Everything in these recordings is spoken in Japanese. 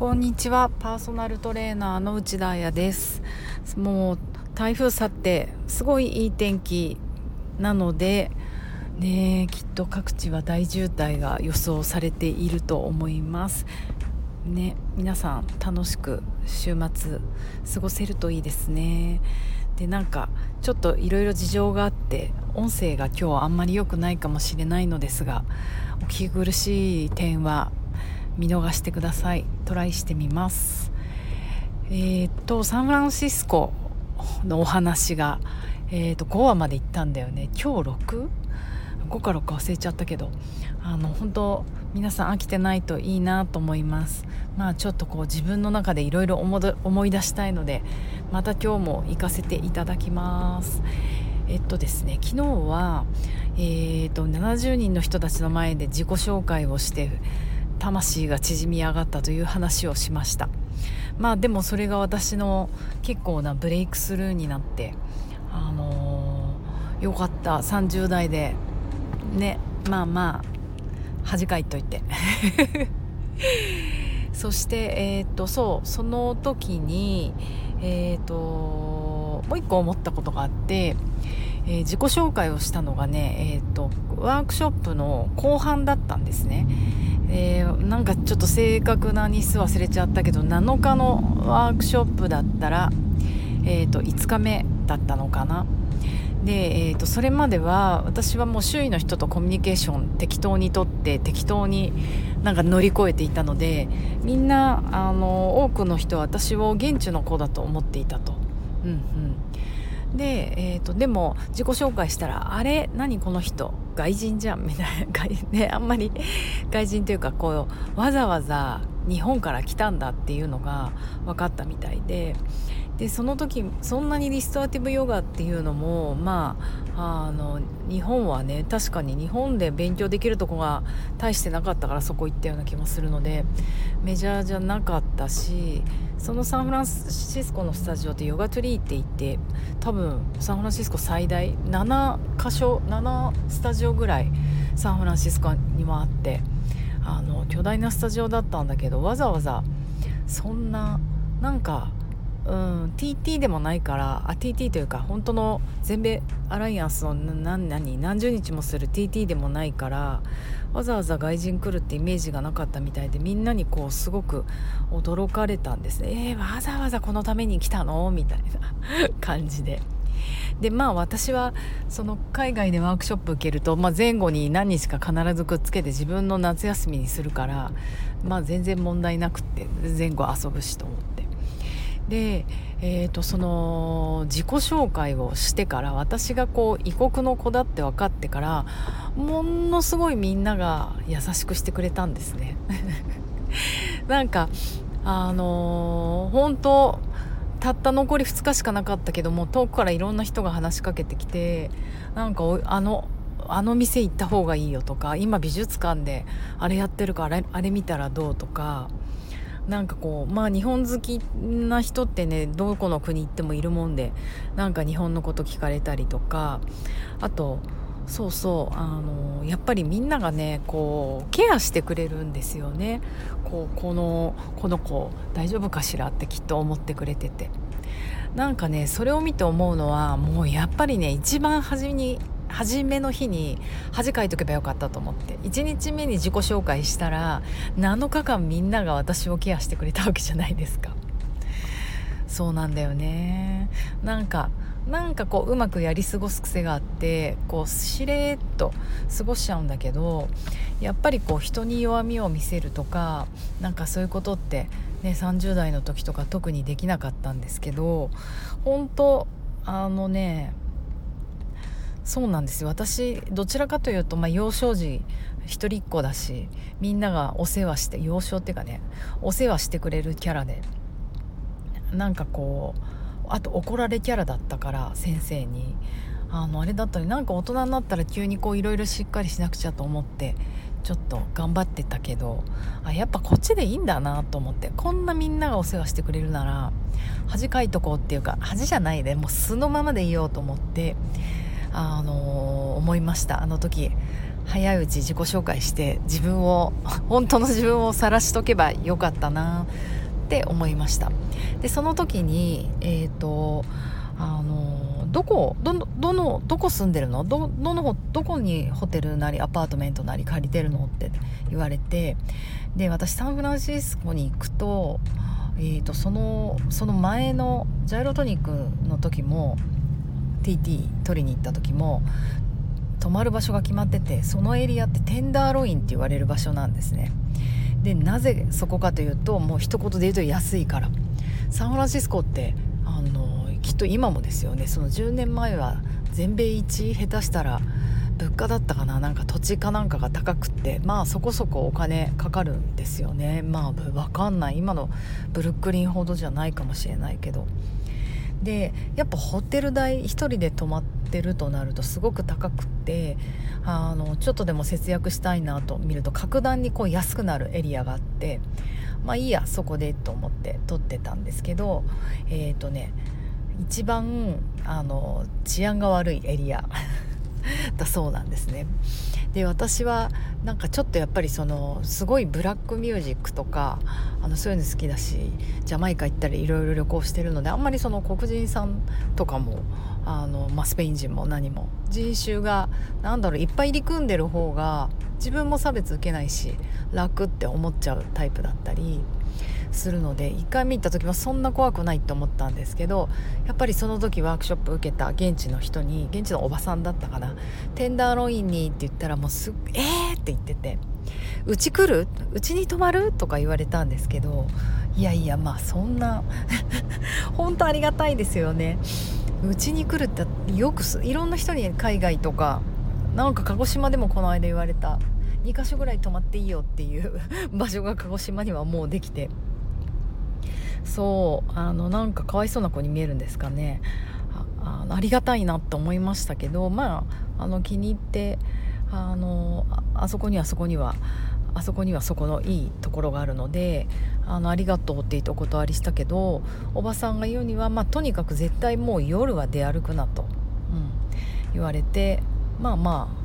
こんにちは。パーソナルトレーナーの内田彩です。もう台風去ってすごいいい天気なのでねきっと各地は大渋滞が予想されていると思います。ね皆さん楽しく週末過ごせるといいですね。でなんかちょっといろいろ事情があって音声が今日あんまり良くないかもしれないのですがお聞き苦しい点は見逃してください。トライしてみます。えー、っとサンフランシスコのお話が、えー、っと5話まで行ったんだよね。今日 6?5 か6か忘れちゃったけど。あの本当皆さん飽きてないといいなと思います。まあちょっとこう自分の中でいろいろ思い出したいのでまた今日も行かせていただきます。えっとですね昨日は、えーと70人の人たちの前で自己紹介をして魂が縮み上がったという話をしました。まあでもそれが私の結構なブレイクスルーになってあのー、よかった。30代でねまあまあ恥かいといて。そしてえっ、とそうその時にえっ、ともう一個思ったことがあってえー、自己紹介をしたのがね、えーと、ワークショップの後半だったんですね、えー、なんかちょっと正確な日数忘れちゃったけど7日のワークショップだったら、えーと、5日目だったのかなで、えーと、それまでは私はもう周囲の人とコミュニケーション適当にとって適当になんか乗り越えていたのでみんなあの多くの人は私を現地の子だと思っていたと。うんうんで,、えーと、でも自己紹介したらあれ？何この人？外人じゃん？みたいな、ね、あんまり外人というかこうわざわざ日本から来たんだっていうのが分かったみたいで。でその時そんなにリストアティブヨガっていうのもまああの日本はね確かに日本で勉強できるとこが大してなかったからそこ行ったような気もするのでメジャーじゃなかったしそのサンフランシスコのスタジオってヨガトゥリーって言って多分サンフランシスコ最大7箇所7スタジオぐらいサンフランシスコにもあってあの巨大なスタジオだったんだけどわざわざそんななんかうん、TT でもないからあ TT というか本当の全米アライアンスの何何何十日もする TT でもないからわざわざ外人来るってイメージがなかったみたいでみんなにこうすごく驚かれたんですねえー、わざわざこのために来たの？みたいな感じで。でまあ私はその海外でワークショップ受けると、まあ、前後に何日か必ずくっつけて自分の夏休みにするから、まあ、全然問題なくって前後遊ぶしと思って。で、えーと、その自己紹介をしてから私がこう異国の子だって分かってからものすごいみんなが優しくしてくれたんですね。なんかあのー、本当たった残り2日しかなかったけども遠くからいろんな人が話しかけてきてなんかあのあの店行った方がいいよとか今美術館であれやってるからあれ見たらどうとかなんかこうまあ日本好きな人ってねどこの国行ってもいるもんでなんか日本のこと聞かれたりとかあとそうそうあのやっぱりみんながねこうケアしてくれるんですよね。こうこのこの子大丈夫かしらってきっと思ってくれてて。なんかねそれを見て思うのはもうやっぱりね一番初めに初めの日に恥かいとけばよかったと思って1日目に自己紹介したら7日間みんなが私をケアしてくれたわけじゃないですか。そうなんだよね。なんかなんかこううまくやり過ごす癖があってこうしれっと過ごしちゃうんだけどやっぱりこう人に弱みを見せるとかなんかそういうことってね30代の時とか特にできなかったんですけど本当あのねそうなんですよ。私どちらかというと、まあ、幼少時一人っ子だしみんながお世話して幼少っていうかねお世話してくれるキャラでなんかこうあと怒られキャラだったから先生に。あのあれだったりなんか大人になったら急にこういろいろしっかりしなくちゃと思ってちょっと頑張ってたけどあやっぱこっちでいいんだなと思ってこんなみんながお世話してくれるなら恥かいとこうっていうか恥じゃないでもう素のままでいようと思ってあの思いました。あの時早いうち自己紹介して自分を本当の自分を晒しとけばよかったなって思いました。でその時にえっ、ー、とあのどこどどのどこ住んでるの？どどのどこにホテルなりアパートメントなり借りてるのって言われてで私サンフランシスコに行くと,、えーと、そのその前のジャイロトニックの時も TT 取りに行った時も泊まる場所が決まっててそのエリアってテンダーロインって言われる場所なんですね。でなぜそこかというともう一言で言うと安いから。サンフランシスコってあのきっと今もですよね。その10年前は全米一下手したら物価だったかななんか土地かなんかが高くってまあそこそこお金かかるんですよね。まあ分かんない。今のブルックリンほどじゃないかもしれないけど。でやっぱホテル代1人で泊まってるとなるとすごく高くってあのちょっとでも節約したいなと見ると格段にこう安くなるエリアがあってまあいいやそこでと思って撮ってたんですけどえっ、ー、とね一番あの治安が悪いエリア だそうなんですね。で私はなんかちょっとやっぱりそのすごいブラックミュージックとかあのそういうの好きだしジャマイカ行ったりいろいろ旅行してるのであんまりその黒人さんとかもあの、まあ、スペイン人も何も人種が何だろういっぱい入り組んでる方が自分も差別受けないし楽って思っちゃうタイプだったりするので1回見た時はそんな怖くないって思ったんですけどやっぱりその時ワークショップ受けた現地の人に現地のおばさんだったかなテンダーロインにって言ったらもうすえー？って言っててうち来るうちに泊まる？とか言われたんですけどいやいやまあそんな 本当ありがたいですよねうちに来るってよくいろんな人に海外とかなんか鹿児島でもこの間言われた2か所ぐらい泊まっていいよっていう 場所が鹿児島にはもうできてそうあのなんかかわいそうな子に見えるんですかね。あありがたいなと思いましたけどまああの気に入ってあのあそこにはそこにはあそこにはそこのいいところがあるのであのありがとうって言ってお断りしたけどおばさんが言うには、まあ、とにかく絶対もう夜は出歩くなと、うん、言われてまあまあ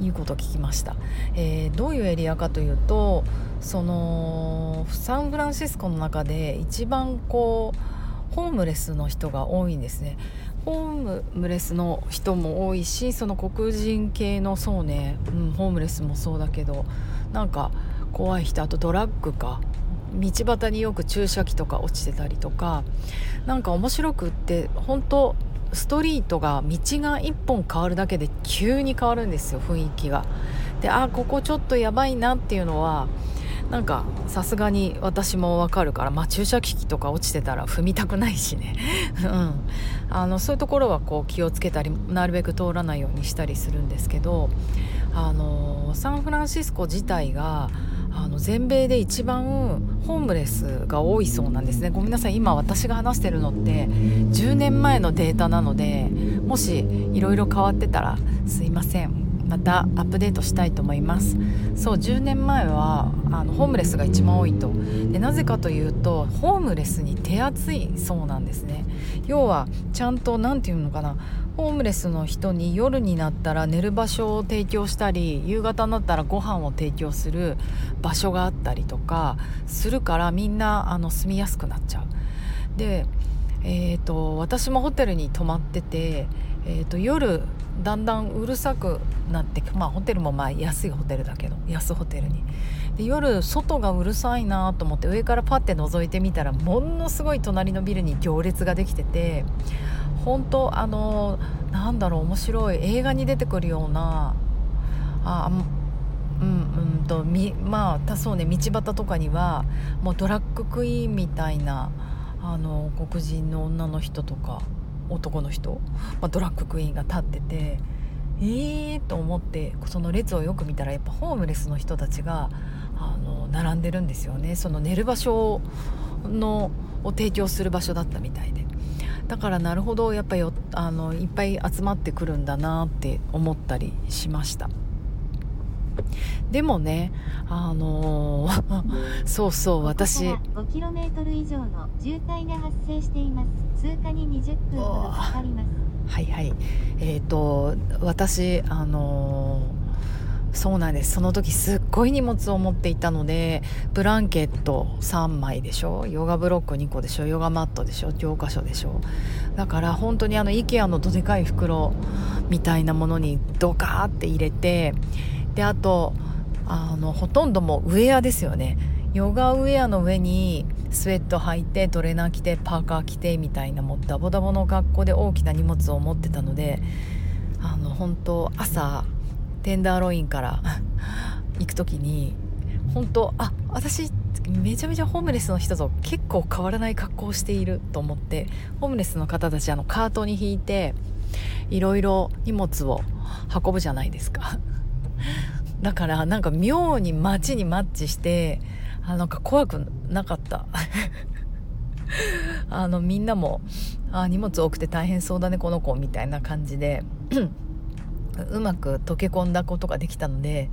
いいこと聞きました、えー、どういうエリアかというとそのサンフランシスコの中で一番こうホームレスの人が多いんですね。ホームレスの人も多いしその黒人系のそうね、うん、ホームレスもそうだけどなんか怖い人あとドラッグか道端によく注射器とか落ちてたりとかなんか面白くって本当ストリートが道が1本変わるだけで急に変わるんですよ雰囲気が。であここちょっとやばいなっていうのはなんかさすがに私もわかるから、まあ、注射機器とか落ちてたら踏みたくないしね、うん、あのそういうところはこう気をつけたりなるべく通らないようにしたりするんですけどあのサンフランシスコ自体があの全米で一番ホームレスが多いそうなんですね。ごめんなさい。今私が話してるのって10年前のデータなのでもしいろいろ変わってたらすいません。またアップデートしたいと思います。そう10年前はあのホームレスが一番多いと。でなぜかというとホームレスに手厚いそうなんですね。要はちゃんと何て言うのかな。ホームレスの人に夜になったら寝る場所を提供したり夕方になったらご飯を提供する場所があったりとかするからみんなあの住みやすくなっちゃう。でえーと、私もホテルに泊まってて、えーと夜だんだんうるさくなってまあホテルもまあ安いホテルだけど安ホテルに。で夜外がうるさいなと思って上からパッて覗いてみたらものすごい隣のビルに行列ができてて本当あのなんだろう面白い映画に出てくるようなあうんうんとみまあそうね道端とかにはもうドラッグクイーンみたいなあの黒人の女の人とか男の人、まあ、ドラッグクイーンが立っててえーと思ってその列をよく見たらやっぱホームレスの人たちがあの並んでるんですよねその寝る場所のを提供する場所だったみたいでだからなるほどやっぱりあのいっぱい集まってくるんだなって思ったりしました。でもねあのー、そうそう私。5km 以上の渋滞が発生しています。通過に20分ほどかかります。はいはい。えっ、ー、と私あのーそうなんです。その時すっごい荷物を持っていたのでブランケット3枚でしょ？ヨガブロック2個でしょ？ヨガマットでしょ？教科書でしょ？だから本当にあの IKEA のどでかい袋みたいなものにドカーって入れてであとあのほとんどもウェアですよね。ヨガウェアの上にスウェット履いてトレーナー着てパーカー着てみたいなもうダボダボの格好で大きな荷物を持ってたのであの本当朝テンダーロインから 行く時に本当あ私めちゃめちゃホームレスの人と結構変わらない格好をしていると思ってホームレスの方たちあのカートに引いていろいろ荷物を運ぶじゃないですか。だからなんか妙に街にマッチしてあなんか怖くなかった。あのみんなもあ荷物多くて大変そうだねこの子みたいな感じで うまく溶け込んだことができたので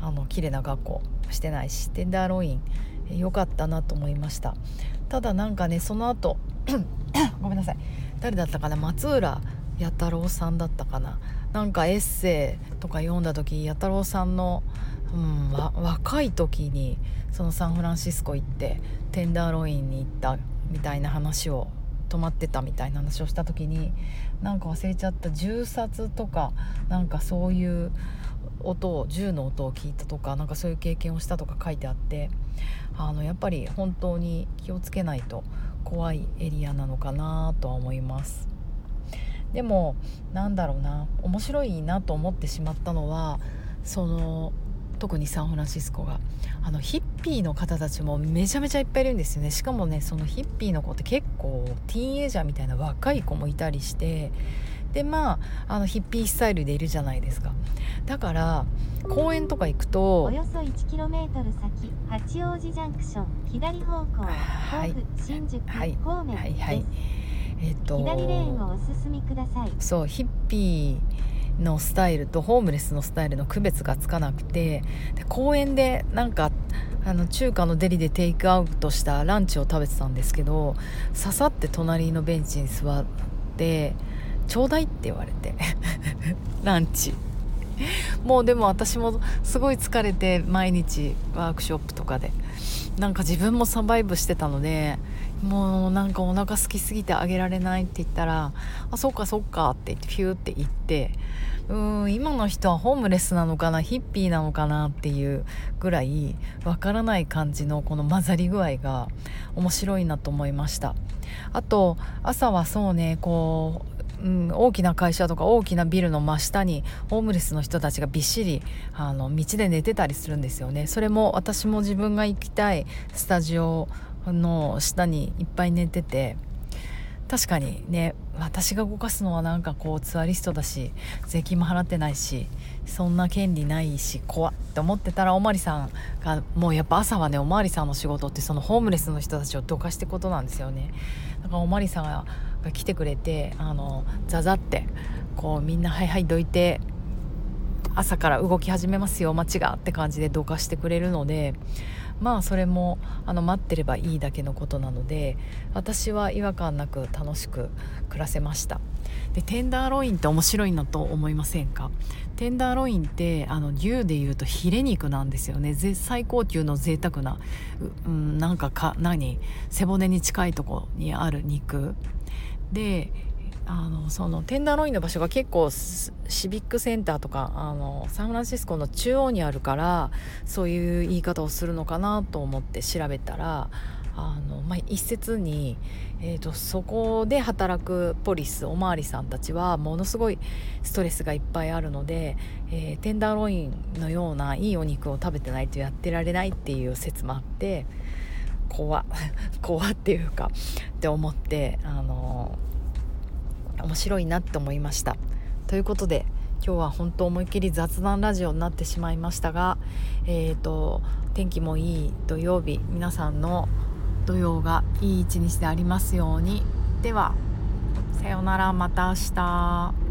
あの綺麗な学校してないしテンダーロイン良かったなと思いました。ただなんかねその後 ごめんなさい。誰だったかな？松浦弥太郎さんだったかな？なんかエッセイとか読んだ時弥太郎さんの、うん、若い時にそのサンフランシスコ行ってテンダーロインに行ったみたいな話を泊まってたみたいな話をした時になんか忘れちゃった銃殺とかなんかそういう音を銃の音を聞いたとかなんかそういう経験をしたとか書いてあってあのやっぱり本当に気をつけないと怖いエリアなのかなとは思います。でもなんだろうな面白いなと思ってしまったのはその特にサンフランシスコが。あのヒッピーの方たちもめちゃめちゃいっぱいいるんですよね。しかもねそのヒッピーの子って結構ティーンエイジャーみたいな若い子もいたりしてでまああのヒッピースタイルでいるじゃないですか。だから公園とか行くとおよそ 1km 先八王子ジャンクション左方向はい。新宿方面はい。はいえっ、と左レーンをお進みください。そうヒッピーのスタイルとホームレスのスタイルの区別がつかなくてで公園でなんかあの中華のデリでテイクアウトしたランチを食べてたんですけど刺さって隣のベンチに座って「ちょうだい」って言われて ランチ。もうでも私もすごい疲れて毎日ワークショップとかで。なんか自分もサバイブしてたのでもうなんかお腹空きすぎてあげられないって言ったら「あそっかそっか」って言ってフューって言ってうん今の人はホームレスなのかなヒッピーなのかなっていうぐらいわからない感じのこの混ざり具合が面白いなと思いました。あと朝はそうねこううん、大きな会社とか大きなビルの真下にホームレスの人たちがびっしりあの道で寝てたりするんですよね。それも私も自分が行きたいスタジオの下にいっぱい寝てて確かにね私が動かすのはなんかこうツアリストだし税金も払ってないしそんな権利ないし怖って思ってたらおまりさんがもうやっぱ朝はねおまわりさんの仕事ってそのホームレスの人たちをどかしてことなんですよね。だからおまわりさんが来てくれてあのザザってこうみんなはいはいどいて朝から動き始めますよ街がって感じでどかしてくれるのでまあそれもあの待ってればいいだけのことなので私は違和感なく楽しく暮らせました。でテンダーロインって面白いなと思いませんか？テンダーロインってあの牛でいうとヒレ肉なんですよね。最高級の贅沢なう、うん、なんかか何？背骨に近いとこにある肉。であのそのテンダーロインの場所が結構シビックセンターとかあのサンフランシスコの中央にあるからそういう言い方をするのかなと思って調べたらあの、まあ、一説に、えーと、そこで働くポリスおまわりさんたちはものすごいストレスがいっぱいあるので、えー、テンダーロインのようないいお肉を食べてないとやってられないっていう説もあって怖 怖っていうかって思ってあの面白いなって思いました。ということで今日は本当思いっきり雑談ラジオになってしまいましたが、えーと、天気もいい土曜日皆さんの土曜がいい一日でありますように。ではさようならまた明日。